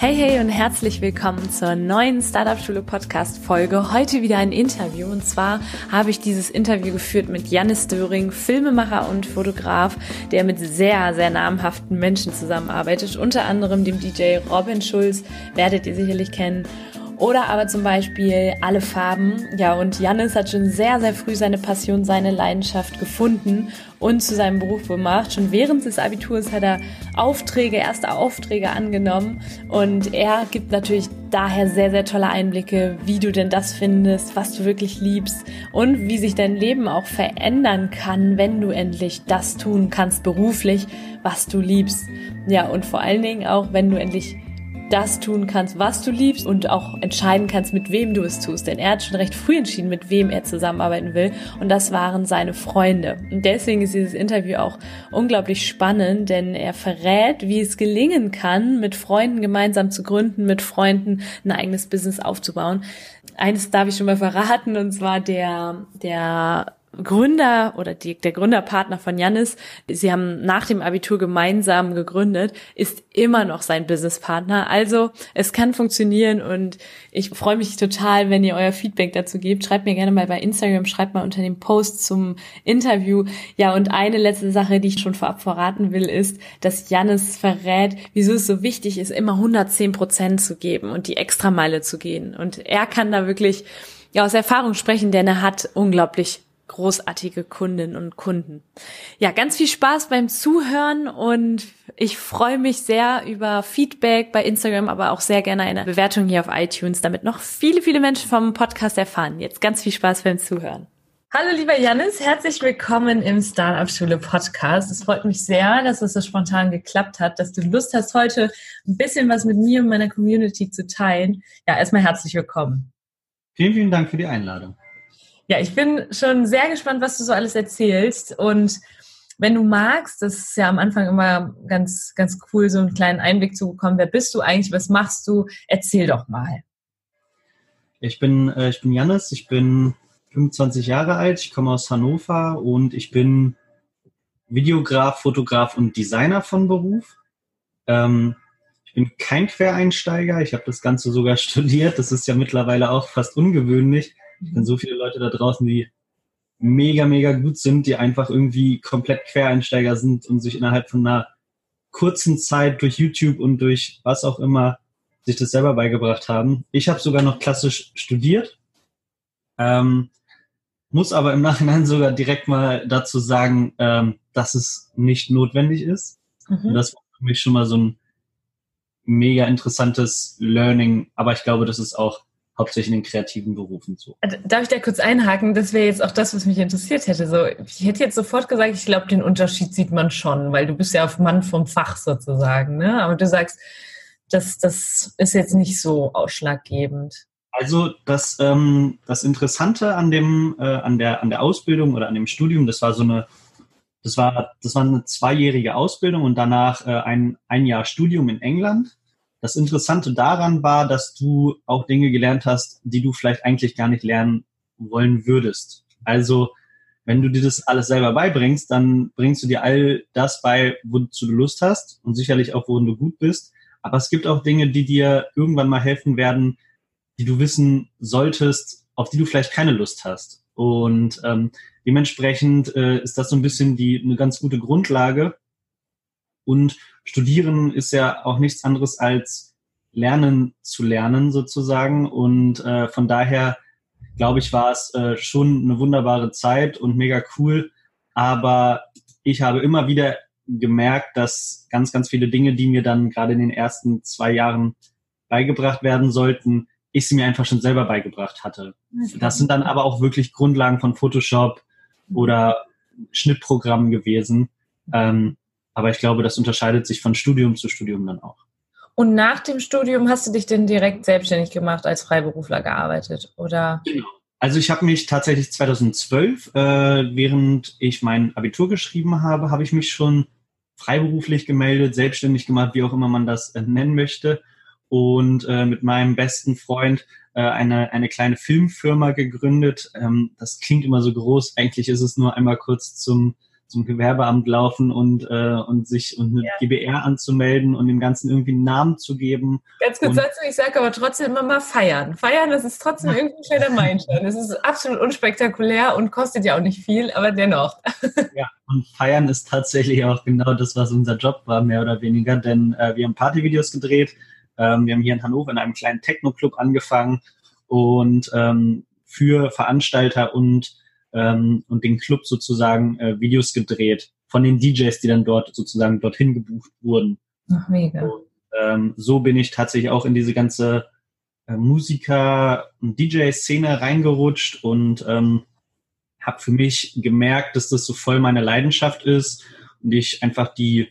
Hey, hey und herzlich willkommen zur neuen Startup Schule Podcast Folge. Heute wieder ein Interview. Und zwar habe ich dieses Interview geführt mit Janis Döring, Filmemacher und Fotograf, der mit sehr, sehr namhaften Menschen zusammenarbeitet, unter anderem dem DJ Robin Schulz, werdet ihr sicherlich kennen oder aber zum Beispiel alle Farben. Ja, und Jannis hat schon sehr, sehr früh seine Passion, seine Leidenschaft gefunden und zu seinem Beruf gemacht. Schon während des Abiturs hat er Aufträge, erste Aufträge angenommen. Und er gibt natürlich daher sehr, sehr tolle Einblicke, wie du denn das findest, was du wirklich liebst und wie sich dein Leben auch verändern kann, wenn du endlich das tun kannst beruflich, was du liebst. Ja, und vor allen Dingen auch, wenn du endlich das tun kannst, was du liebst und auch entscheiden kannst, mit wem du es tust. Denn er hat schon recht früh entschieden, mit wem er zusammenarbeiten will. Und das waren seine Freunde. Und deswegen ist dieses Interview auch unglaublich spannend, denn er verrät, wie es gelingen kann, mit Freunden gemeinsam zu gründen, mit Freunden ein eigenes Business aufzubauen. Eines darf ich schon mal verraten, und zwar der, der Gründer oder die, der Gründerpartner von Jannis, sie haben nach dem Abitur gemeinsam gegründet, ist immer noch sein Businesspartner. Also es kann funktionieren und ich freue mich total, wenn ihr euer Feedback dazu gebt. Schreibt mir gerne mal bei Instagram, schreibt mal unter dem Post zum Interview. Ja, und eine letzte Sache, die ich schon vorab verraten will, ist, dass Jannis verrät, wieso es so wichtig ist, immer 110 Prozent zu geben und die Extrameile zu gehen. Und er kann da wirklich ja, aus Erfahrung sprechen, denn er hat unglaublich großartige Kundinnen und Kunden. Ja, ganz viel Spaß beim Zuhören und ich freue mich sehr über Feedback bei Instagram, aber auch sehr gerne eine Bewertung hier auf iTunes, damit noch viele, viele Menschen vom Podcast erfahren. Jetzt ganz viel Spaß beim Zuhören. Hallo lieber Janis, herzlich willkommen im Startup Schule Podcast. Es freut mich sehr, dass es so spontan geklappt hat, dass du Lust hast, heute ein bisschen was mit mir und meiner Community zu teilen. Ja, erstmal herzlich willkommen. Vielen, vielen Dank für die Einladung. Ja, ich bin schon sehr gespannt, was du so alles erzählst. Und wenn du magst, das ist ja am Anfang immer ganz, ganz cool, so einen kleinen Einblick zu bekommen. Wer bist du eigentlich? Was machst du? Erzähl doch mal. Ich bin, äh, ich bin Jannis, ich bin 25 Jahre alt, ich komme aus Hannover und ich bin Videograf, Fotograf und Designer von Beruf. Ähm, ich bin kein Quereinsteiger, ich habe das Ganze sogar studiert. Das ist ja mittlerweile auch fast ungewöhnlich. Es sind so viele Leute da draußen, die mega, mega gut sind, die einfach irgendwie komplett Quereinsteiger sind und sich innerhalb von einer kurzen Zeit durch YouTube und durch was auch immer sich das selber beigebracht haben. Ich habe sogar noch klassisch studiert, ähm, muss aber im Nachhinein sogar direkt mal dazu sagen, ähm, dass es nicht notwendig ist. Mhm. Und das war für mich schon mal so ein mega interessantes Learning, aber ich glaube, das ist auch hauptsächlich in den kreativen Berufen so. Äh, darf ich da kurz einhaken? Das wäre jetzt auch das, was mich interessiert hätte. So, ich hätte jetzt sofort gesagt, ich glaube, den Unterschied sieht man schon, weil du bist ja auf Mann vom Fach sozusagen. Ne? Aber du sagst, das, das ist jetzt nicht so ausschlaggebend. Also das, ähm, das Interessante an dem, äh, an der, an der Ausbildung oder an dem Studium, das war so eine, das war, das war eine zweijährige Ausbildung und danach äh, ein, ein Jahr Studium in England. Das Interessante daran war, dass du auch Dinge gelernt hast, die du vielleicht eigentlich gar nicht lernen wollen würdest. Also, wenn du dir das alles selber beibringst, dann bringst du dir all das bei, wozu du Lust hast und sicherlich auch, worin du gut bist. Aber es gibt auch Dinge, die dir irgendwann mal helfen werden, die du wissen solltest, auf die du vielleicht keine Lust hast. Und ähm, dementsprechend äh, ist das so ein bisschen die eine ganz gute Grundlage, und Studieren ist ja auch nichts anderes als Lernen zu lernen sozusagen. Und äh, von daher, glaube ich, war es äh, schon eine wunderbare Zeit und mega cool. Aber ich habe immer wieder gemerkt, dass ganz, ganz viele Dinge, die mir dann gerade in den ersten zwei Jahren beigebracht werden sollten, ich sie mir einfach schon selber beigebracht hatte. Das sind dann aber auch wirklich Grundlagen von Photoshop oder Schnittprogrammen gewesen. Ähm, aber ich glaube, das unterscheidet sich von Studium zu Studium dann auch. Und nach dem Studium hast du dich denn direkt selbstständig gemacht, als Freiberufler gearbeitet, oder? Genau. Also ich habe mich tatsächlich 2012, äh, während ich mein Abitur geschrieben habe, habe ich mich schon freiberuflich gemeldet, selbstständig gemacht, wie auch immer man das äh, nennen möchte. Und äh, mit meinem besten Freund äh, eine, eine kleine Filmfirma gegründet. Ähm, das klingt immer so groß. Eigentlich ist es nur einmal kurz zum zum Gewerbeamt laufen und, äh, und sich und eine ja. GBR anzumelden und dem Ganzen irgendwie einen Namen zu geben. Ganz kurz dazu, ich sage aber trotzdem immer mal feiern. Feiern, das ist trotzdem irgendwie ein kleiner Meilenstein. Das ist absolut unspektakulär und kostet ja auch nicht viel, aber dennoch. Ja, und feiern ist tatsächlich auch genau das, was unser Job war, mehr oder weniger, denn äh, wir haben Partyvideos gedreht. Ähm, wir haben hier in Hannover in einem kleinen Techno-Club angefangen und ähm, für Veranstalter und ähm, und den Club sozusagen äh, Videos gedreht von den DJs, die dann dort sozusagen dorthin gebucht wurden. Ach, mega. Und, ähm, so bin ich tatsächlich auch in diese ganze äh, Musiker- und DJ-Szene reingerutscht und ähm, habe für mich gemerkt, dass das so voll meine Leidenschaft ist und ich einfach die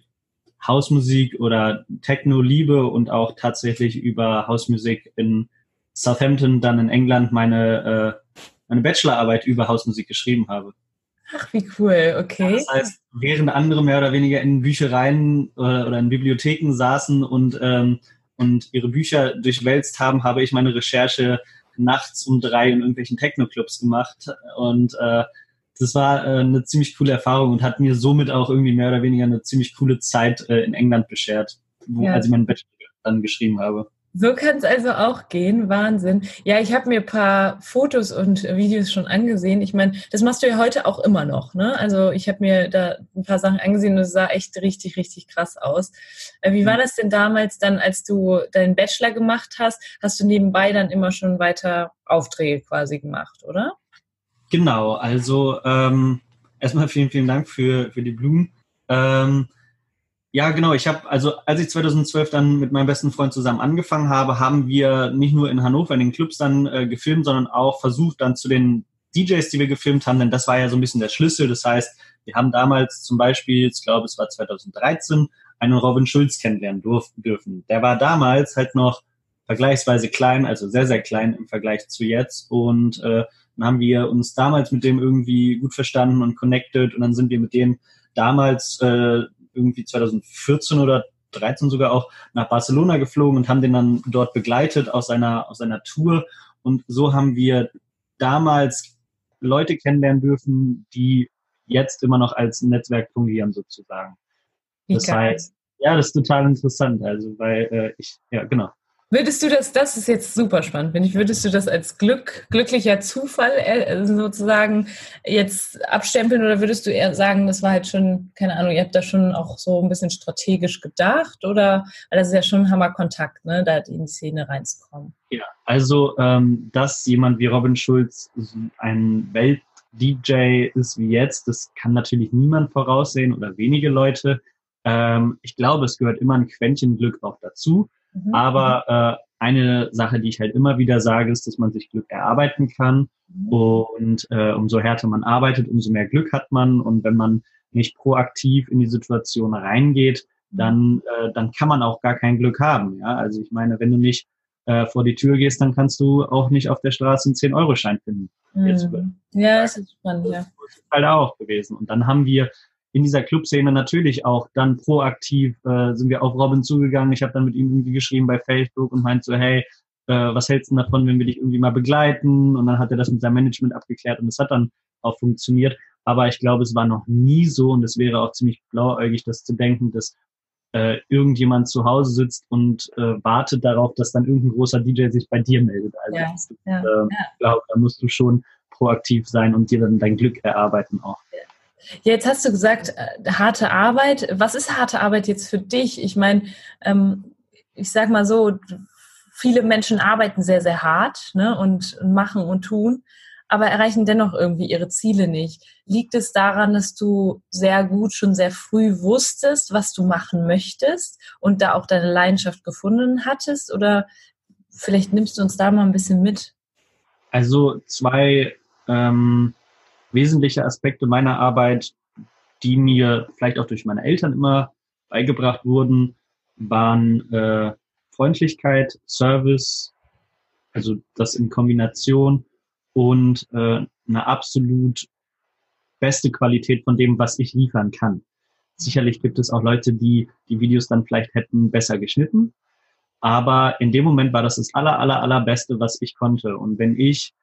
Hausmusik oder Techno liebe und auch tatsächlich über Hausmusik in Southampton, dann in England meine äh, meine Bachelorarbeit über Hausmusik geschrieben habe. Ach, wie cool, okay. Das heißt, während andere mehr oder weniger in Büchereien oder, äh, oder in Bibliotheken saßen und, ähm, und ihre Bücher durchwälzt haben, habe ich meine Recherche nachts um drei in irgendwelchen Techno-Clubs gemacht. Und äh, das war äh, eine ziemlich coole Erfahrung und hat mir somit auch irgendwie mehr oder weniger eine ziemlich coole Zeit äh, in England beschert, wo, ja. als ich meinen Bachelor dann geschrieben habe. So kann es also auch gehen. Wahnsinn. Ja, ich habe mir ein paar Fotos und Videos schon angesehen. Ich meine, das machst du ja heute auch immer noch. Ne? Also ich habe mir da ein paar Sachen angesehen und es sah echt richtig, richtig krass aus. Äh, wie war das denn damals dann, als du deinen Bachelor gemacht hast? Hast du nebenbei dann immer schon weiter Aufträge quasi gemacht, oder? Genau. Also ähm, erstmal vielen, vielen Dank für, für die Blumen. Ähm, ja, genau. Ich habe, also als ich 2012 dann mit meinem besten Freund zusammen angefangen habe, haben wir nicht nur in Hannover in den Clubs dann äh, gefilmt, sondern auch versucht dann zu den DJs, die wir gefilmt haben, denn das war ja so ein bisschen der Schlüssel. Das heißt, wir haben damals zum Beispiel, ich glaube, es war 2013, einen Robin Schulz kennenlernen dürfen. Der war damals halt noch vergleichsweise klein, also sehr, sehr klein im Vergleich zu jetzt. Und äh, dann haben wir uns damals mit dem irgendwie gut verstanden und connected und dann sind wir mit dem damals äh, irgendwie 2014 oder 13 sogar auch nach Barcelona geflogen und haben den dann dort begleitet aus seiner, aus seiner Tour. Und so haben wir damals Leute kennenlernen dürfen, die jetzt immer noch als Netzwerk fungieren sozusagen. Das heißt, ja, das ist total interessant. Also, weil äh, ich, ja, genau. Würdest du das, das ist jetzt super spannend, finde ich, würdest du das als Glück, glücklicher Zufall äh, sozusagen jetzt abstempeln oder würdest du eher sagen, das war halt schon, keine Ahnung, ihr habt da schon auch so ein bisschen strategisch gedacht oder, weil das ist ja schon ein Hammerkontakt, ne, da in die Szene reinzukommen. Ja, also, ähm, dass jemand wie Robin Schulz ein Welt-DJ ist wie jetzt, das kann natürlich niemand voraussehen oder wenige Leute. Ähm, ich glaube, es gehört immer ein Quäntchen Glück auch dazu. Mhm. Aber äh, eine Sache, die ich halt immer wieder sage, ist, dass man sich Glück erarbeiten kann. Mhm. Und äh, umso härter man arbeitet, umso mehr Glück hat man. Und wenn man nicht proaktiv in die Situation reingeht, mhm. dann, äh, dann kann man auch gar kein Glück haben. Ja? Also ich meine, wenn du nicht äh, vor die Tür gehst, dann kannst du auch nicht auf der Straße einen 10-Euro-Schein finden. Mhm. ja, das ist spannend, ja. Das ist halt auch gewesen. Und dann haben wir in dieser Clubszene natürlich auch dann proaktiv äh, sind wir auf Robin zugegangen. Ich habe dann mit ihm irgendwie geschrieben bei Facebook und meinte so, hey, äh, was hältst du davon, wenn wir dich irgendwie mal begleiten? Und dann hat er das mit seinem Management abgeklärt und es hat dann auch funktioniert. Aber ich glaube, es war noch nie so und es wäre auch ziemlich blauäugig, das zu denken, dass äh, irgendjemand zu Hause sitzt und äh, wartet darauf, dass dann irgendein großer DJ sich bei dir meldet. Also ja, ich ja, äh, ja. glaube, da musst du schon proaktiv sein und dir dann dein Glück erarbeiten auch. Ja. Jetzt hast du gesagt, äh, harte Arbeit. Was ist harte Arbeit jetzt für dich? Ich meine, ähm, ich sag mal so, viele Menschen arbeiten sehr, sehr hart ne, und, machen und tun, aber erreichen dennoch irgendwie ihre Ziele nicht. Liegt es daran, dass du sehr gut schon sehr früh wusstest, was du machen möchtest und da auch deine Leidenschaft gefunden hattest? Oder vielleicht nimmst du uns da mal ein bisschen mit? Also zwei ähm, wesentliche Aspekte meiner Arbeit, die mir vielleicht auch durch meine Eltern immer beigebracht wurden, waren äh, Freundlichkeit, Service, also das in Kombination und äh, eine absolut beste Qualität von dem, was ich liefern kann. Sicherlich gibt es auch Leute, die die Videos dann vielleicht hätten besser geschnitten, aber in dem Moment war das das aller, aller, allerbeste, was ich konnte. Und wenn ich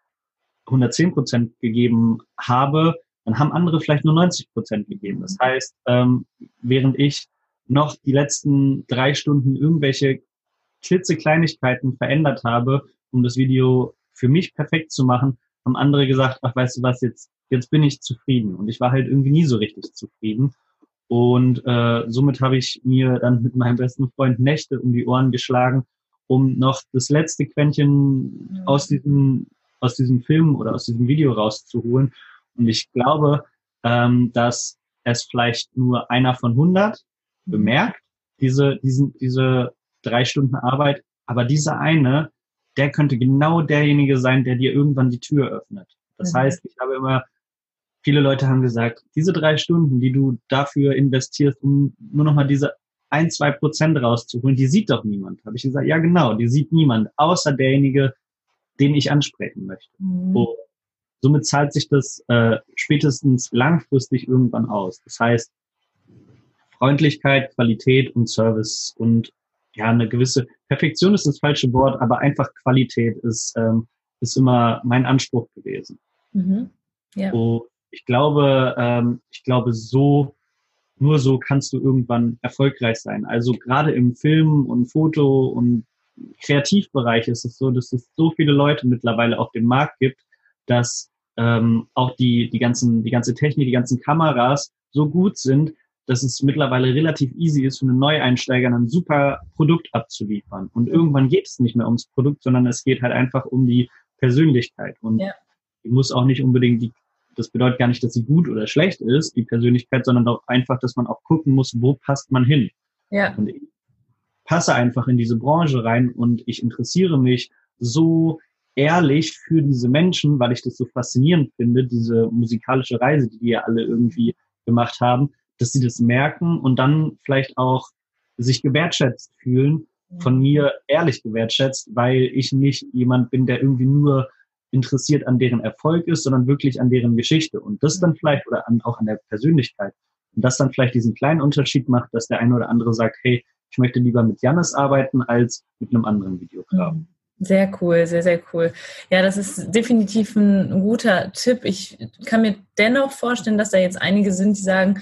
110 Prozent gegeben habe, dann haben andere vielleicht nur 90 Prozent gegeben. Das heißt, ähm, während ich noch die letzten drei Stunden irgendwelche klitzekleinigkeiten verändert habe, um das Video für mich perfekt zu machen, haben andere gesagt, ach, weißt du was, jetzt, jetzt bin ich zufrieden. Und ich war halt irgendwie nie so richtig zufrieden. Und äh, somit habe ich mir dann mit meinem besten Freund Nächte um die Ohren geschlagen, um noch das letzte Quäntchen aus diesem, aus diesem Film oder aus diesem Video rauszuholen. Und ich glaube, ähm, dass es vielleicht nur einer von 100 mhm. bemerkt, diese, diesen, diese drei Stunden Arbeit, aber dieser eine, der könnte genau derjenige sein, der dir irgendwann die Tür öffnet. Das mhm. heißt, ich habe immer, viele Leute haben gesagt, diese drei Stunden, die du dafür investierst, um nur nochmal diese ein, zwei Prozent rauszuholen, die sieht doch niemand. Habe ich gesagt, ja genau, die sieht niemand, außer derjenige, den ich ansprechen möchte. Mhm. Und somit zahlt sich das äh, spätestens langfristig irgendwann aus. Das heißt, Freundlichkeit, Qualität und Service und ja, eine gewisse Perfektion ist das falsche Wort, aber einfach Qualität ist, ähm, ist immer mein Anspruch gewesen. Mhm. Ja. So, ich glaube, ähm, ich glaube, so, nur so kannst du irgendwann erfolgreich sein. Also gerade im Film und Foto und Kreativbereich ist es so, dass es so viele Leute mittlerweile auf dem Markt gibt, dass ähm, auch die, die ganzen, die ganze Technik, die ganzen Kameras so gut sind, dass es mittlerweile relativ easy ist, für einen Neueinsteiger ein super Produkt abzuliefern. Und irgendwann geht es nicht mehr ums Produkt, sondern es geht halt einfach um die Persönlichkeit. Und ja. die muss auch nicht unbedingt die, das bedeutet gar nicht, dass sie gut oder schlecht ist, die Persönlichkeit, sondern auch einfach, dass man auch gucken muss, wo passt man hin. Ja. Und passe einfach in diese Branche rein und ich interessiere mich so ehrlich für diese Menschen, weil ich das so faszinierend finde, diese musikalische Reise, die die ja alle irgendwie gemacht haben, dass sie das merken und dann vielleicht auch sich gewertschätzt fühlen, von mir ehrlich gewertschätzt, weil ich nicht jemand bin, der irgendwie nur interessiert an deren Erfolg ist, sondern wirklich an deren Geschichte. Und das dann vielleicht, oder an, auch an der Persönlichkeit. Und das dann vielleicht diesen kleinen Unterschied macht, dass der eine oder andere sagt, hey, ich möchte lieber mit Janis arbeiten als mit einem anderen Videograf. Mhm. Sehr cool, sehr, sehr cool. Ja, das ist definitiv ein guter Tipp. Ich kann mir dennoch vorstellen, dass da jetzt einige sind, die sagen,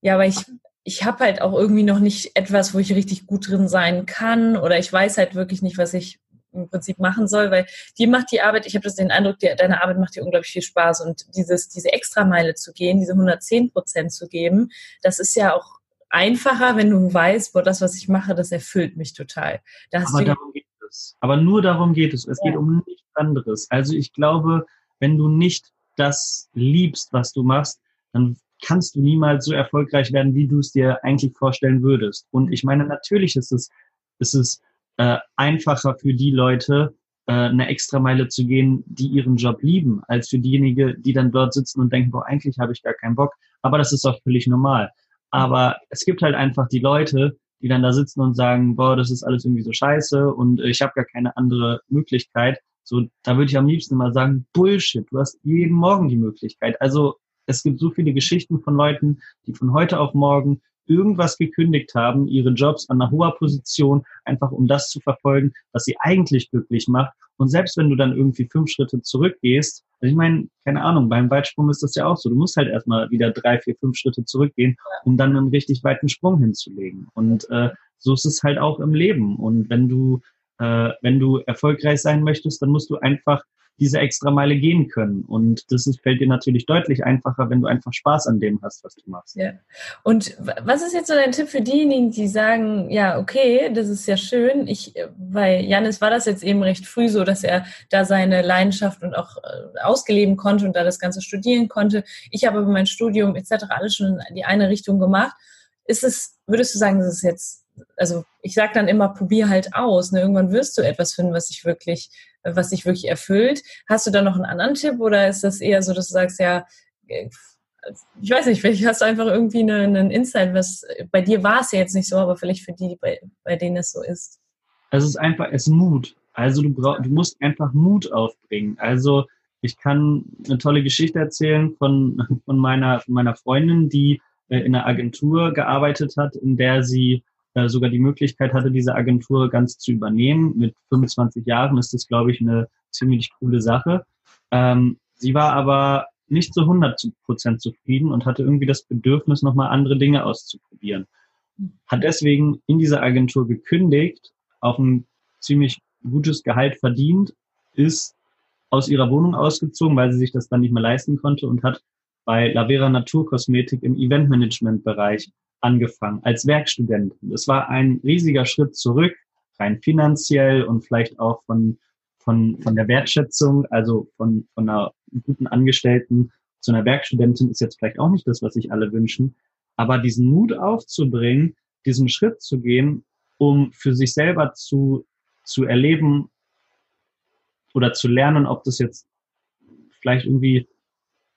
ja, aber ich, ich habe halt auch irgendwie noch nicht etwas, wo ich richtig gut drin sein kann oder ich weiß halt wirklich nicht, was ich im Prinzip machen soll, weil dir macht die Arbeit, ich habe das den Eindruck, die, deine Arbeit macht dir unglaublich viel Spaß und dieses, diese Extrameile zu gehen, diese 110 Prozent zu geben, das ist ja auch einfacher, wenn du weißt, boah, das, was ich mache, das erfüllt mich total. Da Aber darum geht es. Aber nur darum geht es. Es ja. geht um nichts anderes. Also ich glaube, wenn du nicht das liebst, was du machst, dann kannst du niemals so erfolgreich werden, wie du es dir eigentlich vorstellen würdest. Und ich meine, natürlich ist es, ist es äh, einfacher für die Leute, äh, eine extra Meile zu gehen, die ihren Job lieben, als für diejenigen, die dann dort sitzen und denken, boah, eigentlich habe ich gar keinen Bock. Aber das ist auch völlig normal. Aber es gibt halt einfach die Leute, die dann da sitzen und sagen, boah, das ist alles irgendwie so scheiße und ich habe gar keine andere Möglichkeit. So, da würde ich am liebsten mal sagen, Bullshit, du hast jeden Morgen die Möglichkeit. Also es gibt so viele Geschichten von Leuten, die von heute auf morgen irgendwas gekündigt haben, ihre Jobs an einer hoher Position, einfach um das zu verfolgen, was sie eigentlich glücklich macht. Und selbst wenn du dann irgendwie fünf Schritte zurückgehst, also ich meine, keine Ahnung, beim Weitsprung ist das ja auch so. Du musst halt erstmal wieder drei, vier, fünf Schritte zurückgehen, um dann einen richtig weiten Sprung hinzulegen. Und äh, so ist es halt auch im Leben. Und wenn du, äh, wenn du erfolgreich sein möchtest, dann musst du einfach diese extra Meile gehen können. Und das ist, fällt dir natürlich deutlich einfacher, wenn du einfach Spaß an dem hast, was du machst. Ja. Und was ist jetzt so dein Tipp für diejenigen, die sagen, ja, okay, das ist ja schön. Ich, bei Janis war das jetzt eben recht früh so, dass er da seine Leidenschaft und auch äh, ausgeleben konnte und da das Ganze studieren konnte. Ich habe mein Studium etc. alles schon in die eine Richtung gemacht. Ist es, würdest du sagen, das ist jetzt also ich sage dann immer, probier halt aus. Ne? Irgendwann wirst du etwas finden, was dich wirklich, was dich wirklich erfüllt. Hast du da noch einen anderen Tipp oder ist das eher so, dass du sagst, ja, äh, ich weiß nicht, vielleicht hast du einfach irgendwie einen, einen Insight, was bei dir war es ja jetzt nicht so, aber vielleicht für die, bei, bei denen es so ist. es ist einfach, es ist Mut. Also du brauchst, du musst einfach Mut aufbringen. Also ich kann eine tolle Geschichte erzählen von, von meiner, von meiner Freundin, die äh, in einer Agentur gearbeitet hat, in der sie äh, sogar die Möglichkeit hatte, diese Agentur ganz zu übernehmen. Mit 25 Jahren ist das, glaube ich, eine ziemlich coole Sache. Ähm, sie war aber nicht zu 100 Prozent zufrieden und hatte irgendwie das Bedürfnis, nochmal andere Dinge auszuprobieren. Hat deswegen in dieser Agentur gekündigt, auch ein ziemlich gutes Gehalt verdient, ist aus ihrer Wohnung ausgezogen, weil sie sich das dann nicht mehr leisten konnte und hat bei Lavera Naturkosmetik im Eventmanagement-Bereich angefangen als Werkstudentin. Das war ein riesiger Schritt zurück, rein finanziell und vielleicht auch von, von, von der Wertschätzung, also von, von einer guten Angestellten zu einer Werkstudentin ist jetzt vielleicht auch nicht das, was sich alle wünschen. Aber diesen Mut aufzubringen, diesen Schritt zu gehen, um für sich selber zu, zu erleben oder zu lernen, ob das jetzt vielleicht irgendwie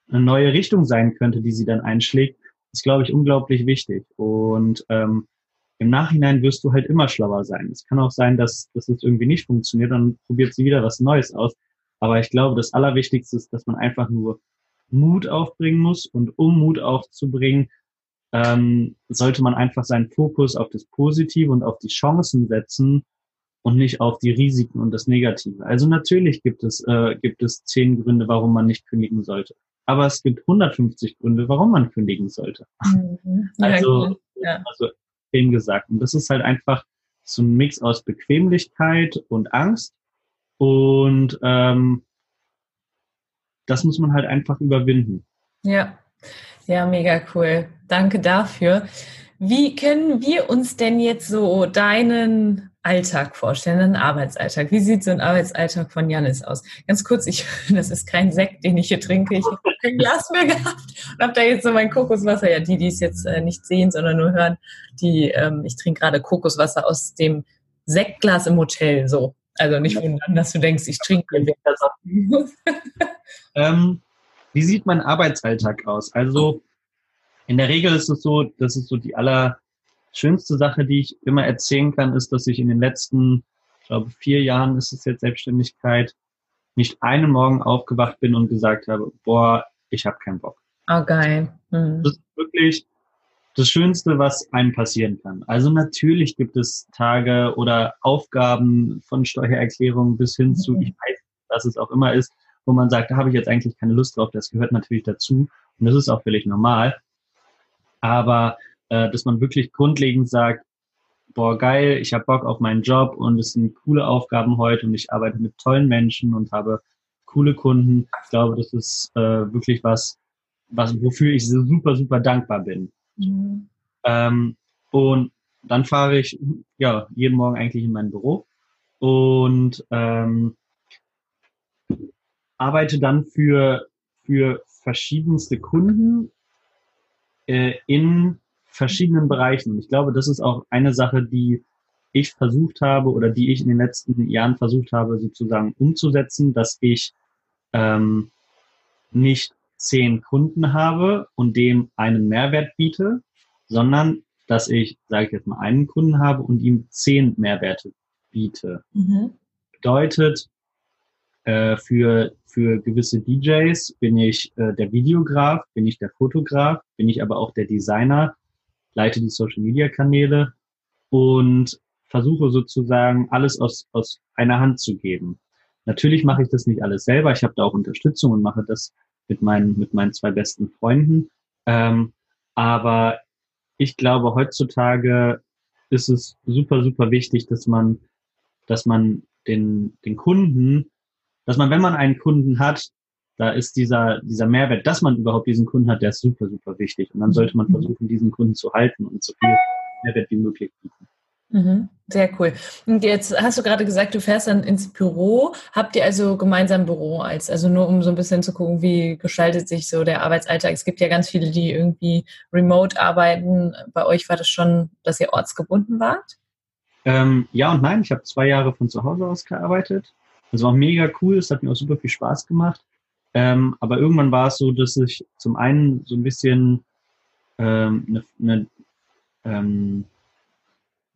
eine neue Richtung sein könnte, die sie dann einschlägt, ist, glaube ich, unglaublich wichtig. Und ähm, im Nachhinein wirst du halt immer schlauer sein. Es kann auch sein, dass, dass es irgendwie nicht funktioniert, dann probiert sie wieder was Neues aus. Aber ich glaube, das Allerwichtigste ist, dass man einfach nur Mut aufbringen muss. Und um Mut aufzubringen, ähm, sollte man einfach seinen Fokus auf das Positive und auf die Chancen setzen und nicht auf die Risiken und das Negative. Also natürlich gibt es, äh, gibt es zehn Gründe, warum man nicht kündigen sollte aber es gibt 150 Gründe, warum man kündigen sollte. Mhm. Ja, also, ja. also eben gesagt. Und das ist halt einfach so ein Mix aus Bequemlichkeit und Angst. Und ähm, das muss man halt einfach überwinden. Ja, ja, mega cool. Danke dafür. Wie können wir uns denn jetzt so deinen Alltag vorstellen, einen Arbeitsalltag. Wie sieht so ein Arbeitsalltag von Janis aus? Ganz kurz, ich, das ist kein Sekt, den ich hier trinke. Ich habe kein Glas mehr gehabt und habe da jetzt so mein Kokoswasser. Ja, die, die es jetzt äh, nicht sehen, sondern nur hören, die, ähm, ich trinke gerade Kokoswasser aus dem Sektglas im Hotel. So, also nicht wundern, dass du denkst, ich trinke ähm, Wie sieht mein Arbeitsalltag aus? Also in der Regel ist es so, das ist so die aller schönste Sache, die ich immer erzählen kann, ist, dass ich in den letzten, ich glaube, vier Jahren ist es jetzt Selbstständigkeit, nicht einen Morgen aufgewacht bin und gesagt habe, boah, ich habe keinen Bock. Oh, geil. Mhm. Das ist wirklich das Schönste, was einem passieren kann. Also natürlich gibt es Tage oder Aufgaben von Steuererklärungen bis hin zu, mhm. ich weiß, was es auch immer ist, wo man sagt, da habe ich jetzt eigentlich keine Lust drauf. Das gehört natürlich dazu und das ist auch völlig normal. Aber äh, dass man wirklich grundlegend sagt, boah, geil, ich habe Bock auf meinen Job und es sind coole Aufgaben heute und ich arbeite mit tollen Menschen und habe coole Kunden. Ich glaube, das ist äh, wirklich was, was, wofür ich super, super dankbar bin. Mhm. Ähm, und dann fahre ich ja jeden Morgen eigentlich in mein Büro und ähm, arbeite dann für, für verschiedenste Kunden äh, in verschiedenen Bereichen. Und ich glaube, das ist auch eine Sache, die ich versucht habe oder die ich in den letzten Jahren versucht habe, sozusagen umzusetzen, dass ich ähm, nicht zehn Kunden habe und dem einen Mehrwert biete, sondern dass ich, sage ich jetzt mal, einen Kunden habe und ihm zehn Mehrwerte biete. Mhm. Bedeutet, äh, für, für gewisse DJs bin ich äh, der Videograf, bin ich der Fotograf, bin ich aber auch der Designer, leite die Social Media Kanäle und versuche sozusagen alles aus, aus einer Hand zu geben. Natürlich mache ich das nicht alles selber. Ich habe da auch Unterstützung und mache das mit meinen, mit meinen zwei besten Freunden. Ähm, aber ich glaube, heutzutage ist es super, super wichtig, dass man, dass man den, den Kunden, dass man, wenn man einen Kunden hat, da ist dieser, dieser Mehrwert, dass man überhaupt diesen Kunden hat, der ist super, super wichtig. Und dann sollte man mhm. versuchen, diesen Kunden zu halten und so viel Mehrwert wie möglich bieten. Mhm, sehr cool. Und jetzt hast du gerade gesagt, du fährst dann ins Büro. Habt ihr also gemeinsam Büro als, also nur um so ein bisschen zu gucken, wie gestaltet sich so der Arbeitsalltag? Es gibt ja ganz viele, die irgendwie remote arbeiten. Bei euch war das schon, dass ihr ortsgebunden wart? Ähm, ja und nein. Ich habe zwei Jahre von zu Hause aus gearbeitet. Das war mega cool. Es hat mir auch super viel Spaß gemacht. Ähm, aber irgendwann war es so, dass ich zum einen so ein bisschen ähm, eine, eine, ähm,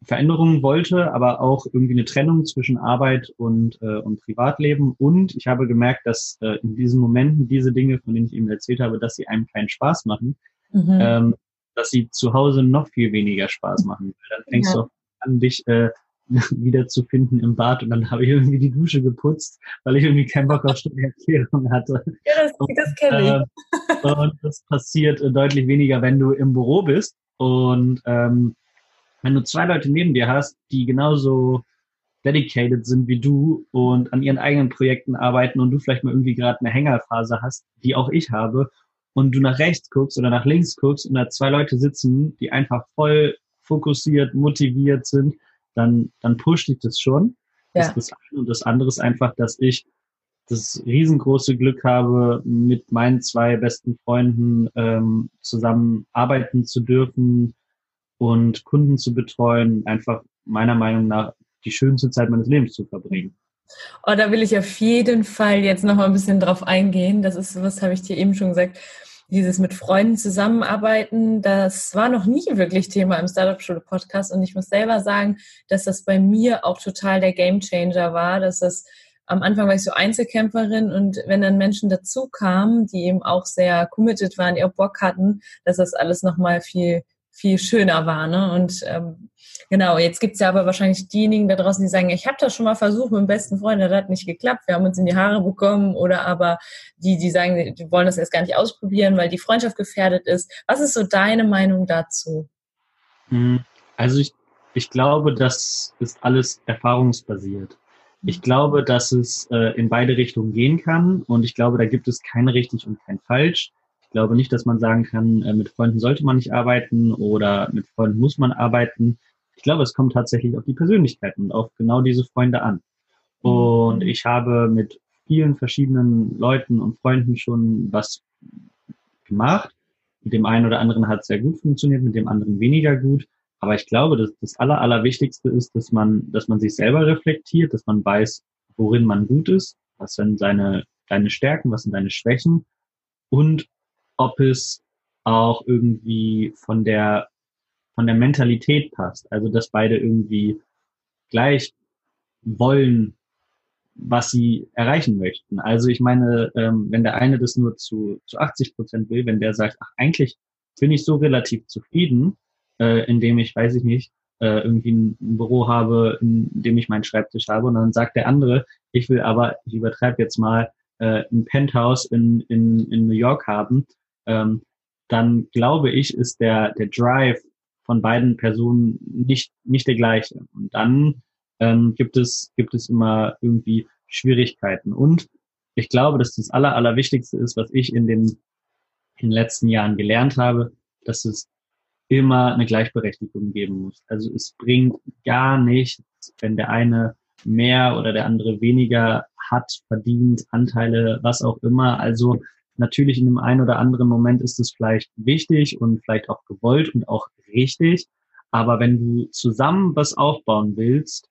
Veränderungen wollte, aber auch irgendwie eine Trennung zwischen Arbeit und, äh, und Privatleben. Und ich habe gemerkt, dass äh, in diesen Momenten diese Dinge, von denen ich eben erzählt habe, dass sie einem keinen Spaß machen, mhm. ähm, dass sie zu Hause noch viel weniger Spaß machen. Dann fängst ja. du an, dich äh, wiederzufinden im Bad und dann habe ich irgendwie die Dusche geputzt, weil ich irgendwie keinen Bock auf Steuererklärung hatte. Ja, das, das kenne ich. Äh, und das passiert äh, deutlich weniger, wenn du im Büro bist. Und ähm, wenn du zwei Leute neben dir hast, die genauso dedicated sind wie du und an ihren eigenen Projekten arbeiten und du vielleicht mal irgendwie gerade eine Hängerphase hast, die auch ich habe, und du nach rechts guckst oder nach links guckst und da zwei Leute sitzen, die einfach voll fokussiert, motiviert sind, dann, dann pusht dich das schon. Ja. Das das eine. Und das andere ist einfach, dass ich das riesengroße Glück habe, mit meinen zwei besten Freunden ähm, zusammen arbeiten zu dürfen und Kunden zu betreuen, einfach meiner Meinung nach die schönste Zeit meines Lebens zu verbringen. Oh, da will ich auf jeden Fall jetzt noch mal ein bisschen drauf eingehen. Das ist, was habe ich dir eben schon gesagt, dieses mit Freunden zusammenarbeiten, das war noch nie wirklich Thema im Startup Schule Podcast und ich muss selber sagen, dass das bei mir auch total der Game Changer war, dass das am Anfang war ich so Einzelkämpferin und wenn dann Menschen dazu kamen, die eben auch sehr committed waren, auch Bock hatten, dass das alles nochmal viel viel schöner war. Ne? Und ähm, genau, jetzt gibt's ja aber wahrscheinlich diejenigen da draußen, die sagen, ich habe das schon mal versucht mit dem besten Freund, das hat nicht geklappt, wir haben uns in die Haare bekommen. Oder aber die, die sagen, die wollen das erst gar nicht ausprobieren, weil die Freundschaft gefährdet ist. Was ist so deine Meinung dazu? Hm, also ich, ich glaube, das ist alles erfahrungsbasiert. Ich glaube, dass es äh, in beide Richtungen gehen kann und ich glaube, da gibt es kein richtig und kein falsch glaube nicht, dass man sagen kann, äh, mit Freunden sollte man nicht arbeiten oder mit Freunden muss man arbeiten. Ich glaube, es kommt tatsächlich auf die Persönlichkeiten und auf genau diese Freunde an. Und mhm. ich habe mit vielen verschiedenen Leuten und Freunden schon was gemacht. Mit dem einen oder anderen hat es sehr gut funktioniert, mit dem anderen weniger gut. Aber ich glaube, dass das Aller, Allerwichtigste ist, dass man, dass man sich selber reflektiert, dass man weiß, worin man gut ist, was sind seine, deine Stärken, was sind deine Schwächen und ob es auch irgendwie von der, von der Mentalität passt. Also, dass beide irgendwie gleich wollen, was sie erreichen möchten. Also ich meine, ähm, wenn der eine das nur zu, zu 80 Prozent will, wenn der sagt, ach, eigentlich bin ich so relativ zufrieden, äh, indem ich, weiß ich nicht, äh, irgendwie ein, ein Büro habe, in dem ich meinen Schreibtisch habe, und dann sagt der andere, ich will aber, ich übertreibe jetzt mal, äh, ein Penthouse in, in, in New York haben, ähm, dann glaube ich, ist der, der Drive von beiden Personen nicht, nicht der gleiche. Und dann ähm, gibt, es, gibt es immer irgendwie Schwierigkeiten. Und ich glaube, dass das Aller, Allerwichtigste ist, was ich in den, in den letzten Jahren gelernt habe, dass es immer eine Gleichberechtigung geben muss. Also es bringt gar nichts, wenn der eine mehr oder der andere weniger hat, verdient, Anteile, was auch immer. Also Natürlich in dem einen oder anderen Moment ist es vielleicht wichtig und vielleicht auch gewollt und auch richtig. Aber wenn du zusammen was aufbauen willst,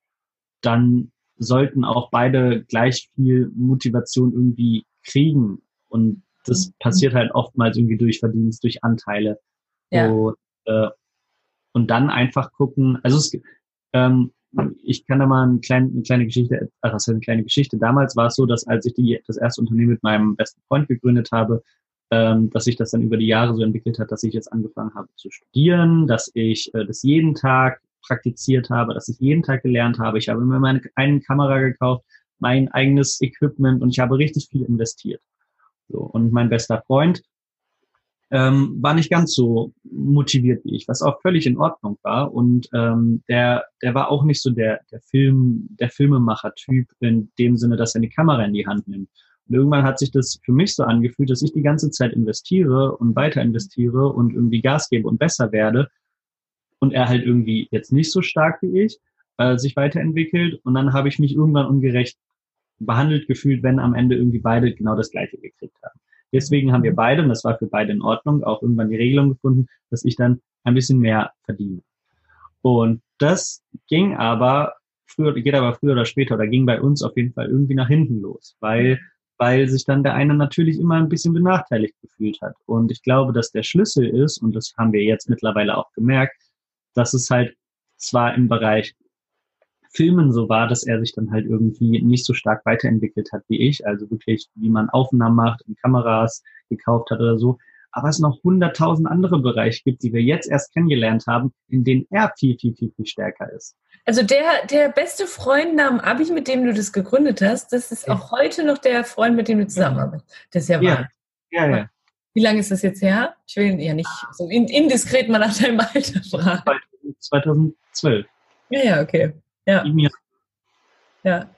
dann sollten auch beide gleich viel Motivation irgendwie kriegen. Und das mhm. passiert halt oftmals irgendwie durch Verdienst, durch Anteile. Ja. Und, äh, und dann einfach gucken, also es, ähm, ich kann da mal eine kleine, eine kleine Geschichte, also eine kleine Geschichte. Damals war es so, dass als ich die, das erste Unternehmen mit meinem besten Freund gegründet habe, ähm, dass sich das dann über die Jahre so entwickelt hat, dass ich jetzt angefangen habe zu studieren, dass ich äh, das jeden Tag praktiziert habe, dass ich jeden Tag gelernt habe. Ich habe mir meine eine Kamera gekauft, mein eigenes Equipment und ich habe richtig viel investiert. So, und mein bester Freund, ähm, war nicht ganz so motiviert wie ich, was auch völlig in Ordnung war. Und ähm, der, der war auch nicht so der, der Film, der Filmemacher-Typ in dem Sinne, dass er eine Kamera in die Hand nimmt. Und irgendwann hat sich das für mich so angefühlt, dass ich die ganze Zeit investiere und weiter investiere und irgendwie Gas gebe und besser werde. Und er halt irgendwie jetzt nicht so stark wie ich, äh, sich weiterentwickelt. Und dann habe ich mich irgendwann ungerecht behandelt gefühlt, wenn am Ende irgendwie beide genau das Gleiche gekriegt haben. Deswegen haben wir beide, und das war für beide in Ordnung, auch irgendwann die Regelung gefunden, dass ich dann ein bisschen mehr verdiene. Und das ging aber früher, geht aber früher oder später oder ging bei uns auf jeden Fall irgendwie nach hinten los, weil, weil sich dann der eine natürlich immer ein bisschen benachteiligt gefühlt hat. Und ich glaube, dass der Schlüssel ist, und das haben wir jetzt mittlerweile auch gemerkt, dass es halt zwar im Bereich Filmen so war, dass er sich dann halt irgendwie nicht so stark weiterentwickelt hat wie ich, also wirklich, wie man Aufnahmen macht und Kameras gekauft hat oder so, aber es noch hunderttausend andere Bereiche gibt, die wir jetzt erst kennengelernt haben, in denen er viel, viel, viel, viel stärker ist. Also der, der beste Freund nach dem Abi, mit dem du das gegründet hast, das ist auch heute noch der Freund, mit dem du zusammenarbeitest. Das ist ja wahr. Ja, ja. ja. Wie lange ist das jetzt her? Ich will ja nicht so indiskret mal nach deinem Alter fragen. 2012. Ja, ja, okay. Ja. Ja.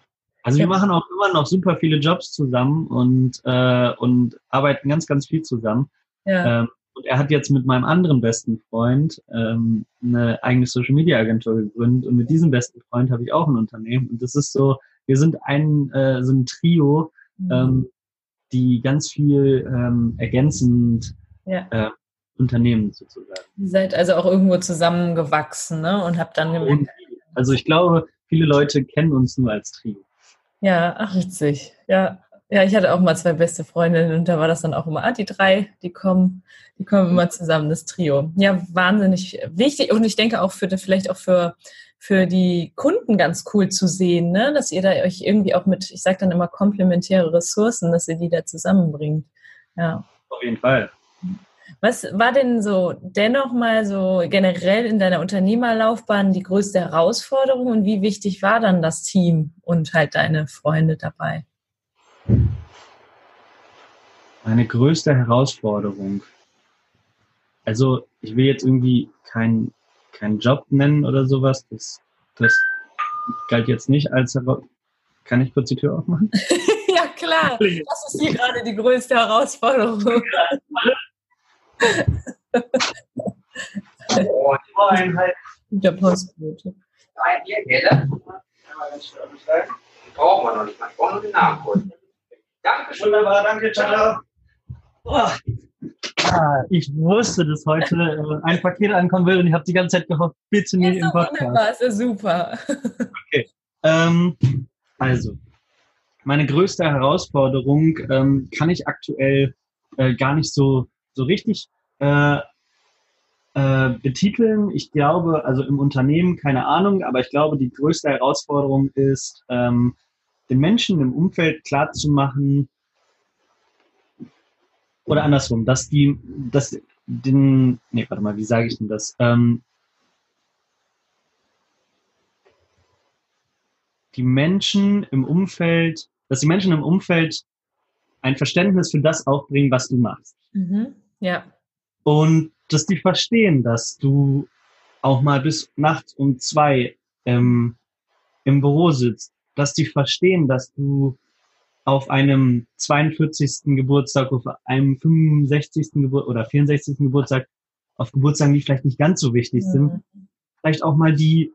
Also wir machen auch immer noch super viele Jobs zusammen und, äh, und arbeiten ganz, ganz viel zusammen. Ja. Ähm, und er hat jetzt mit meinem anderen besten Freund ähm, eine eigene Social Media Agentur gegründet und mit diesem besten Freund habe ich auch ein Unternehmen und das ist so, wir sind ein äh, so ein Trio, mhm. ähm, die ganz viel ähm, ergänzend ja. äh, Unternehmen sozusagen. Ihr seid also auch irgendwo zusammengewachsen ne? und habt dann gemerkt. Also ich glaube, viele Leute kennen uns nur als Trio. Ja, ach witzig. Ja, ja, ich hatte auch mal zwei beste Freundinnen und da war das dann auch immer, ah, die drei, die kommen, die kommen immer zusammen, das Trio. Ja, wahnsinnig wichtig und ich denke auch für vielleicht auch für für die Kunden ganz cool zu sehen, ne? dass ihr da euch irgendwie auch mit, ich sage dann immer komplementäre Ressourcen, dass ihr die da zusammenbringt. Ja. Auf jeden Fall. Was war denn so dennoch mal so generell in deiner Unternehmerlaufbahn die größte Herausforderung und wie wichtig war dann das Team und halt deine Freunde dabei? Meine größte Herausforderung. Also ich will jetzt irgendwie keinen kein Job nennen oder sowas. Das, das galt jetzt nicht als Herausforderung. Kann ich kurz die Tür aufmachen? ja, klar. Das ist hier gerade die größte Herausforderung. oh, die Einheit. Der Postbote. Ein Bier, Gelle. Brauchen wir noch nicht. Ich brauche nur den Namen kurz. Dankeschön. Wunderbar, danke, ciao. Oh. Ah, ich wusste, dass heute äh, ein Paket ankommen will und ich habe die ganze Zeit gehofft, bitte nie im Podcast. Wunderbar, ist ja super. Okay. Ähm, also, meine größte Herausforderung ähm, kann ich aktuell äh, gar nicht so, so richtig äh, äh, betiteln. Ich glaube, also im Unternehmen, keine Ahnung, aber ich glaube, die größte Herausforderung ist, ähm, den Menschen im Umfeld klarzumachen, oder andersrum, dass die, dass den, nee, warte mal, wie sage ich denn das? Ähm, die Menschen im Umfeld, dass die Menschen im Umfeld ein Verständnis für das aufbringen, was du machst. Mhm. Ja. Und dass die verstehen, dass du auch mal bis nachts um zwei ähm, im Büro sitzt, dass die verstehen, dass du auf einem 42. Geburtstag, auf einem 65. Gebur oder 64. Geburtstag, auf Geburtstagen, die vielleicht nicht ganz so wichtig sind, mhm. vielleicht auch mal die,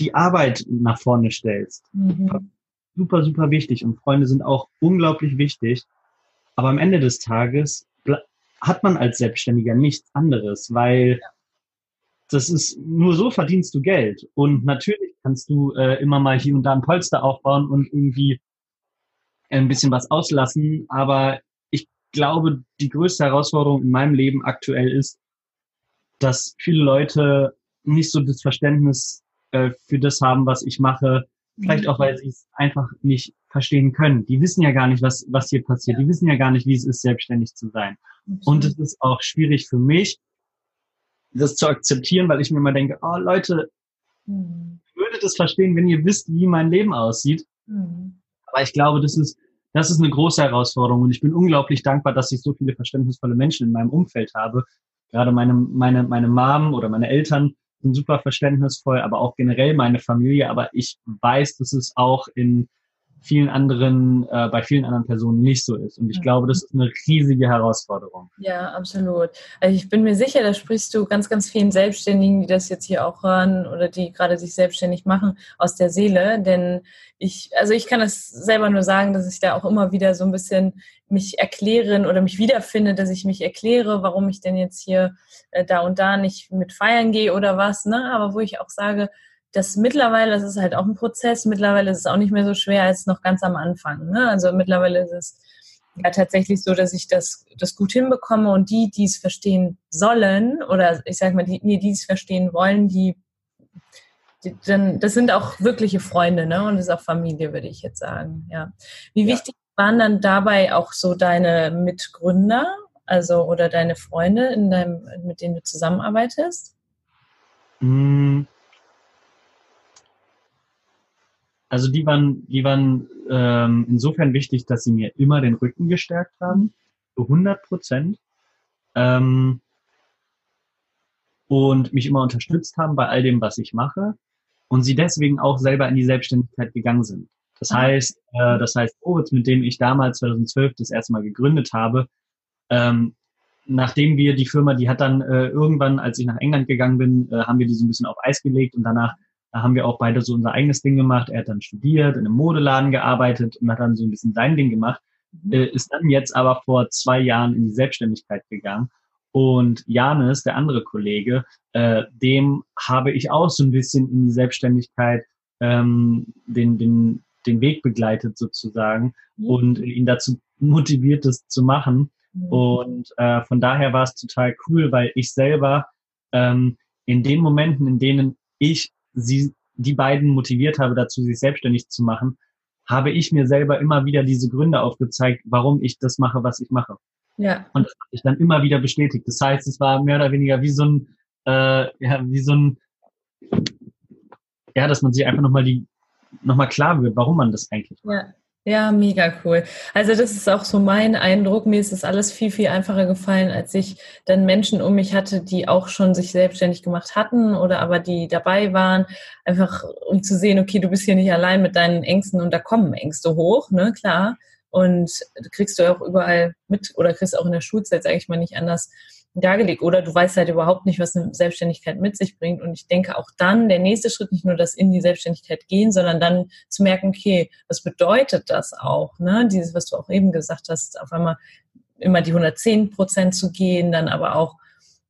die Arbeit nach vorne stellst. Mhm. Super, super wichtig. Und Freunde sind auch unglaublich wichtig. Aber am Ende des Tages hat man als Selbstständiger nichts anderes, weil das ist, nur so verdienst du Geld. Und natürlich kannst du äh, immer mal hier und da ein Polster aufbauen und irgendwie ein bisschen was auslassen. Aber ich glaube, die größte Herausforderung in meinem Leben aktuell ist, dass viele Leute nicht so das Verständnis äh, für das haben, was ich mache. Vielleicht auch, weil sie es einfach nicht verstehen können. Die wissen ja gar nicht, was, was hier passiert. Die wissen ja gar nicht, wie es ist, selbstständig zu sein. Und es ist auch schwierig für mich, das zu akzeptieren, weil ich mir immer denke, oh Leute, mhm. würdet es verstehen, wenn ihr wisst, wie mein Leben aussieht. Mhm. Aber ich glaube, das ist, das ist eine große Herausforderung und ich bin unglaublich dankbar, dass ich so viele verständnisvolle Menschen in meinem Umfeld habe. Gerade meine, meine, meine Mom oder meine Eltern sind super verständnisvoll, aber auch generell meine Familie. Aber ich weiß, dass es auch in vielen anderen, äh, bei vielen anderen Personen nicht so ist. Und ich glaube, das ist eine riesige Herausforderung. Ja, absolut. Also ich bin mir sicher, da sprichst du ganz, ganz vielen Selbstständigen, die das jetzt hier auch hören oder die gerade sich selbstständig machen, aus der Seele. Denn ich, also ich kann das selber nur sagen, dass ich da auch immer wieder so ein bisschen mich erklären oder mich wiederfinde, dass ich mich erkläre, warum ich denn jetzt hier äh, da und da nicht mit feiern gehe oder was, ne? Aber wo ich auch sage, das mittlerweile, das ist halt auch ein Prozess, mittlerweile ist es auch nicht mehr so schwer als noch ganz am Anfang. Ne? Also mittlerweile ist es ja tatsächlich so, dass ich das, das gut hinbekomme und die, die es verstehen sollen, oder ich sag mal, die, die es verstehen wollen, die die, dann, das sind auch wirkliche Freunde, ne? Und das ist auch Familie, würde ich jetzt sagen. Ja. Wie ja. wichtig waren dann dabei auch so deine Mitgründer, also oder deine Freunde, in deinem, mit denen du zusammenarbeitest? Mm. Also die waren, die waren ähm, insofern wichtig, dass sie mir immer den Rücken gestärkt haben, zu 100 Prozent. Ähm, und mich immer unterstützt haben bei all dem, was ich mache. Und sie deswegen auch selber in die Selbstständigkeit gegangen sind. Das heißt, äh, das heißt, Moritz, mit dem ich damals 2012 das erste Mal gegründet habe, ähm, nachdem wir die Firma, die hat dann äh, irgendwann, als ich nach England gegangen bin, äh, haben wir die so ein bisschen auf Eis gelegt und danach da haben wir auch beide so unser eigenes Ding gemacht. Er hat dann studiert, in einem Modeladen gearbeitet und hat dann so ein bisschen sein Ding gemacht. Mhm. Äh, ist dann jetzt aber vor zwei Jahren in die Selbstständigkeit gegangen. Und Janis, der andere Kollege, äh, dem habe ich auch so ein bisschen in die Selbstständigkeit ähm, den, den, den Weg begleitet sozusagen mhm. und ihn dazu motiviert, das zu machen. Mhm. Und äh, von daher war es total cool, weil ich selber ähm, in den Momenten, in denen ich sie, die beiden motiviert habe, dazu sich selbstständig zu machen, habe ich mir selber immer wieder diese Gründe aufgezeigt, warum ich das mache, was ich mache. Ja. Und das habe ich dann immer wieder bestätigt. Das heißt, es war mehr oder weniger wie so ein, äh, ja, wie so ein, ja, dass man sich einfach nochmal die, nochmal klar wird, warum man das eigentlich macht. Ja. Ja, mega cool. Also das ist auch so mein Eindruck. Mir ist das alles viel, viel einfacher gefallen, als ich dann Menschen um mich hatte, die auch schon sich selbstständig gemacht hatten oder aber die dabei waren, einfach um zu sehen, okay, du bist hier nicht allein mit deinen Ängsten und da kommen Ängste hoch, ne, klar. Und kriegst du auch überall mit oder kriegst auch in der Schulzeit, sage ich mal, nicht anders dargelegt. Oder du weißt halt überhaupt nicht, was eine Selbstständigkeit mit sich bringt. Und ich denke auch dann, der nächste Schritt, nicht nur das in die Selbstständigkeit gehen, sondern dann zu merken, okay, was bedeutet das auch? Ne? Dieses, was du auch eben gesagt hast, auf einmal immer die 110 Prozent zu gehen, dann aber auch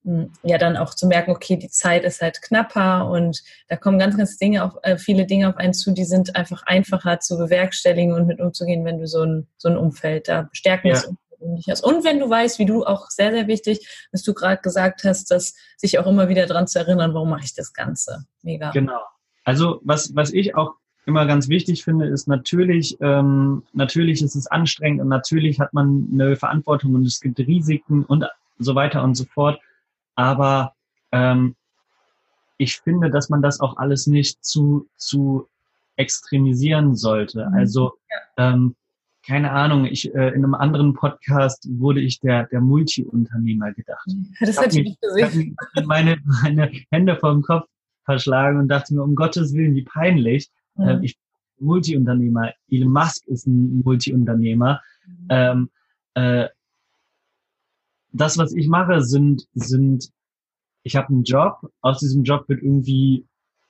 hm, ja dann auch zu merken, okay, die Zeit ist halt knapper und da kommen ganz, ganz Dinge auf, äh, viele Dinge auf einen zu, die sind einfach einfacher zu bewerkstelligen und mit umzugehen, wenn du so ein, so ein Umfeld da bestärkendes ja persönlich hast. Und wenn du weißt, wie du auch sehr, sehr wichtig, dass du gerade gesagt hast, dass sich auch immer wieder daran zu erinnern, warum mache ich das Ganze. Mega. Genau. Also was, was ich auch immer ganz wichtig finde, ist natürlich, ähm, natürlich ist es anstrengend und natürlich hat man eine Verantwortung und es gibt Risiken und so weiter und so fort. Aber ähm, ich finde, dass man das auch alles nicht zu, zu extremisieren sollte. Mhm. Also ähm, keine Ahnung, ich äh, in einem anderen Podcast wurde ich der der Multi-Unternehmer gedacht. Das hatte ich nicht gesehen. Ich meine meine Hände vor dem Kopf verschlagen und dachte mir um Gottes Willen, wie peinlich. Mhm. Ähm, ich bin Multi-Unternehmer. Elon Musk ist ein Multi-Unternehmer. Mhm. Ähm, äh, das, was ich mache, sind sind ich habe einen Job. Aus diesem Job wird irgendwie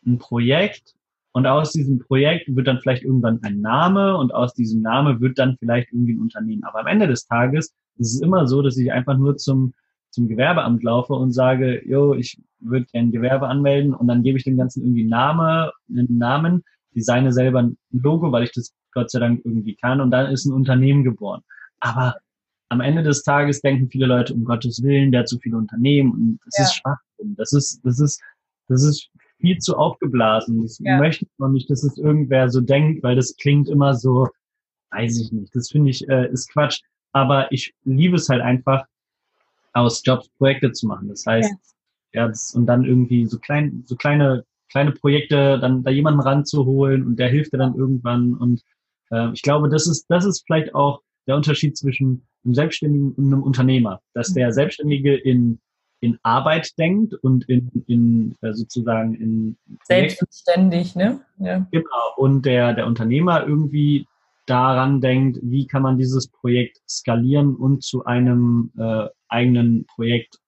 ein Projekt und aus diesem Projekt wird dann vielleicht irgendwann ein Name und aus diesem Name wird dann vielleicht irgendwie ein Unternehmen. Aber am Ende des Tages ist es immer so, dass ich einfach nur zum, zum Gewerbeamt laufe und sage, yo, ich würde gerne ein Gewerbe anmelden und dann gebe ich dem Ganzen irgendwie Name, einen Namen, designe selber ein Logo, weil ich das Gott sei Dank irgendwie kann und dann ist ein Unternehmen geboren. Aber am Ende des Tages denken viele Leute, um Gottes Willen, der hat zu viele Unternehmen und das ja. ist Schwachsinn. Das ist, das ist, das ist viel zu aufgeblasen. Ich ja. möchte noch nicht, dass es irgendwer so denkt, weil das klingt immer so, weiß ich nicht. Das finde ich, äh, ist Quatsch. Aber ich liebe es halt einfach, aus Jobs Projekte zu machen. Das heißt, ja, ja das, und dann irgendwie so klein, so kleine, kleine Projekte, dann da jemanden ranzuholen und der hilft dir dann irgendwann. Und äh, ich glaube, das ist, das ist vielleicht auch der Unterschied zwischen einem Selbstständigen und einem Unternehmer, dass mhm. der Selbstständige in in Arbeit denkt und in, in äh, sozusagen in selbstständig, ne? Ja. Genau. Und der, der Unternehmer irgendwie daran denkt, wie kann man dieses Projekt skalieren und zu einem äh, eigenen Projekt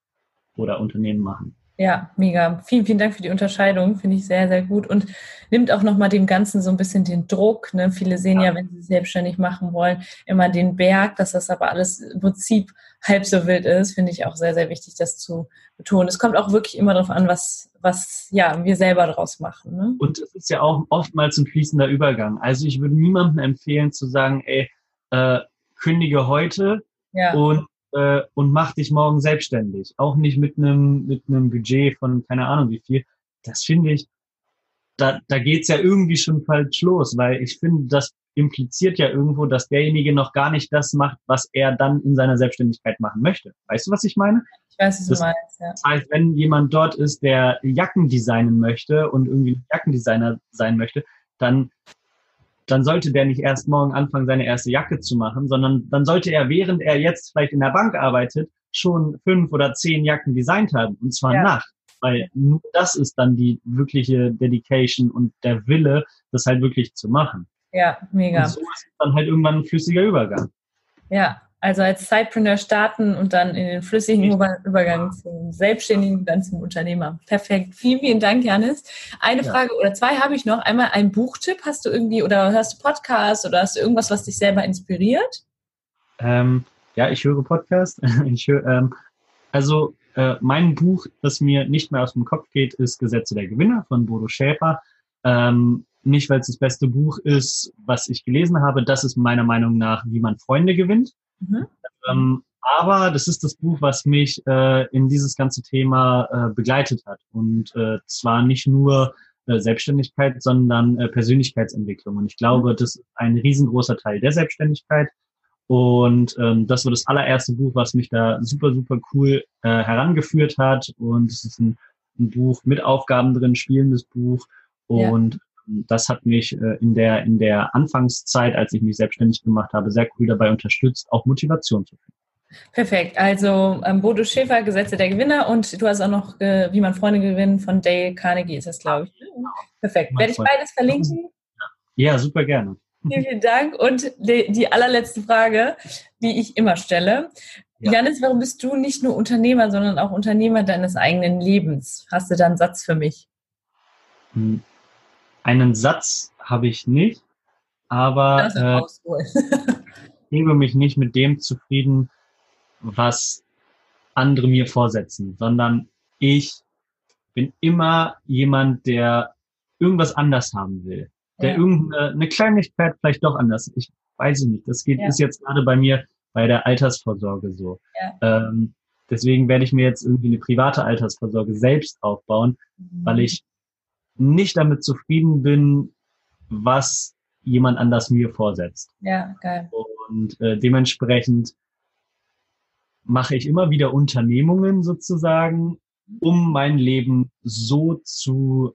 oder Unternehmen machen. Ja, mega. Vielen, vielen Dank für die Unterscheidung. Finde ich sehr, sehr gut und nimmt auch nochmal dem Ganzen so ein bisschen den Druck. Ne? Viele sehen ja. ja, wenn sie es selbstständig machen wollen, immer den Berg, dass das aber alles im Prinzip halb so wild ist. Finde ich auch sehr, sehr wichtig, das zu betonen. Es kommt auch wirklich immer darauf an, was, was ja, wir selber daraus machen. Ne? Und es ist ja auch oftmals ein fließender Übergang. Also ich würde niemandem empfehlen zu sagen, ey, äh, kündige heute ja. und äh, und mach dich morgen selbstständig. Auch nicht mit einem mit einem Budget von keine Ahnung wie viel. Das finde ich, da, da geht's ja irgendwie schon falsch los, weil ich finde, das impliziert ja irgendwo, dass derjenige noch gar nicht das macht, was er dann in seiner Selbstständigkeit machen möchte. Weißt du, was ich meine? Ich weiß, was das, du meinst, ja. Das heißt, wenn jemand dort ist, der Jacken designen möchte und irgendwie Jackendesigner sein möchte, dann dann sollte der nicht erst morgen anfangen, seine erste Jacke zu machen, sondern dann sollte er, während er jetzt vielleicht in der Bank arbeitet, schon fünf oder zehn Jacken designt haben. Und zwar ja. nach. Weil nur das ist dann die wirkliche Dedication und der Wille, das halt wirklich zu machen. Ja, mega. Und so ist dann halt irgendwann ein flüssiger Übergang. Ja, also als Sidepreneur starten und dann in den flüssigen Übergang zum Selbstständigen, dann zum Unternehmer. Perfekt. Vielen, vielen Dank, Janis. Eine ja. Frage oder zwei habe ich noch. Einmal ein Buchtipp. Hast du irgendwie oder hörst du Podcasts oder hast du irgendwas, was dich selber inspiriert? Ähm, ja, ich höre Podcasts. ich höre, ähm, also äh, mein Buch, das mir nicht mehr aus dem Kopf geht, ist Gesetze der Gewinner von Bodo Schäfer. Ähm, nicht, weil es das beste Buch ist, was ich gelesen habe. Das ist meiner Meinung nach, wie man Freunde gewinnt. Mhm. Ähm, aber das ist das Buch, was mich äh, in dieses ganze Thema äh, begleitet hat. Und äh, zwar nicht nur äh, Selbstständigkeit, sondern äh, Persönlichkeitsentwicklung. Und ich glaube, mhm. das ist ein riesengroßer Teil der Selbstständigkeit. Und ähm, das war das allererste Buch, was mich da super, super cool äh, herangeführt hat. Und es ist ein, ein Buch mit Aufgaben drin, spielendes Buch. Und ja das hat mich äh, in der, in der Anfangszeit, als ich mich selbstständig gemacht habe, sehr cool dabei unterstützt, auch Motivation zu finden. Perfekt. Also ähm, Bodo Schäfer, Gesetze der Gewinner und du hast auch noch, äh, wie man Freunde gewinnt, von Dale Carnegie ist das, glaube ich. Perfekt. Werde ich beides verlinken? Ja, super gerne. Vielen, vielen Dank. Und die, die allerletzte Frage, die ich immer stelle. Ja. Janis, warum bist du nicht nur Unternehmer, sondern auch Unternehmer deines eigenen Lebens? Hast du da einen Satz für mich? Hm. Einen Satz habe ich nicht, aber äh, ich gebe mich nicht mit dem zufrieden, was andere mir vorsetzen, sondern ich bin immer jemand, der irgendwas anders haben will, der ja. irgendeine Kleinigkeit vielleicht doch anders. Ich weiß es nicht. Das geht ja. ist jetzt gerade bei mir bei der Altersvorsorge so. Ja. Ähm, deswegen werde ich mir jetzt irgendwie eine private Altersvorsorge selbst aufbauen, mhm. weil ich nicht damit zufrieden bin, was jemand anders mir vorsetzt. Ja, geil. Und äh, dementsprechend mache ich immer wieder Unternehmungen sozusagen, um mein Leben so zu,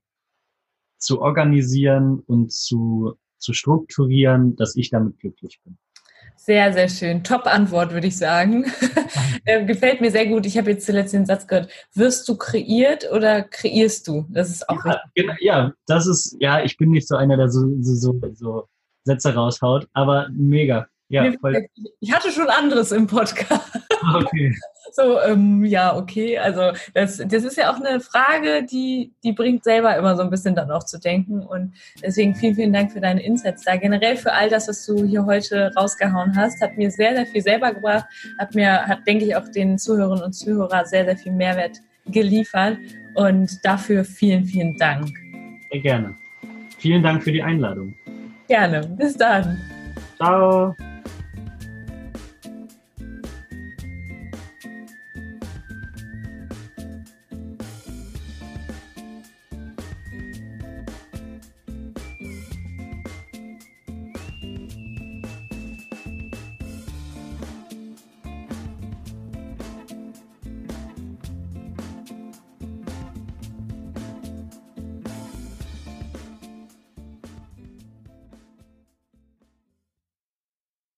zu organisieren und zu, zu strukturieren, dass ich damit glücklich bin. Sehr, sehr schön. Top-Antwort, würde ich sagen. äh, gefällt mir sehr gut. Ich habe jetzt zuletzt den Satz gehört. Wirst du kreiert oder kreierst du? Das ist auch ja. Genau, ja, das ist, ja, ich bin nicht so einer, der so, so, so, so Sätze raushaut, aber mega. Ja, voll. Ich hatte schon anderes im Podcast. Okay. So, ähm, ja, okay. Also das, das ist ja auch eine Frage, die, die bringt selber immer so ein bisschen dann auch zu denken. Und deswegen vielen, vielen Dank für deine Insights da. Generell für all das, was du hier heute rausgehauen hast, hat mir sehr, sehr viel selber gebracht, hat mir, hat, denke ich, auch den Zuhörerinnen und Zuhörern sehr, sehr viel Mehrwert geliefert. Und dafür vielen, vielen Dank. Sehr gerne. Vielen Dank für die Einladung. Gerne. Bis dann. Ciao.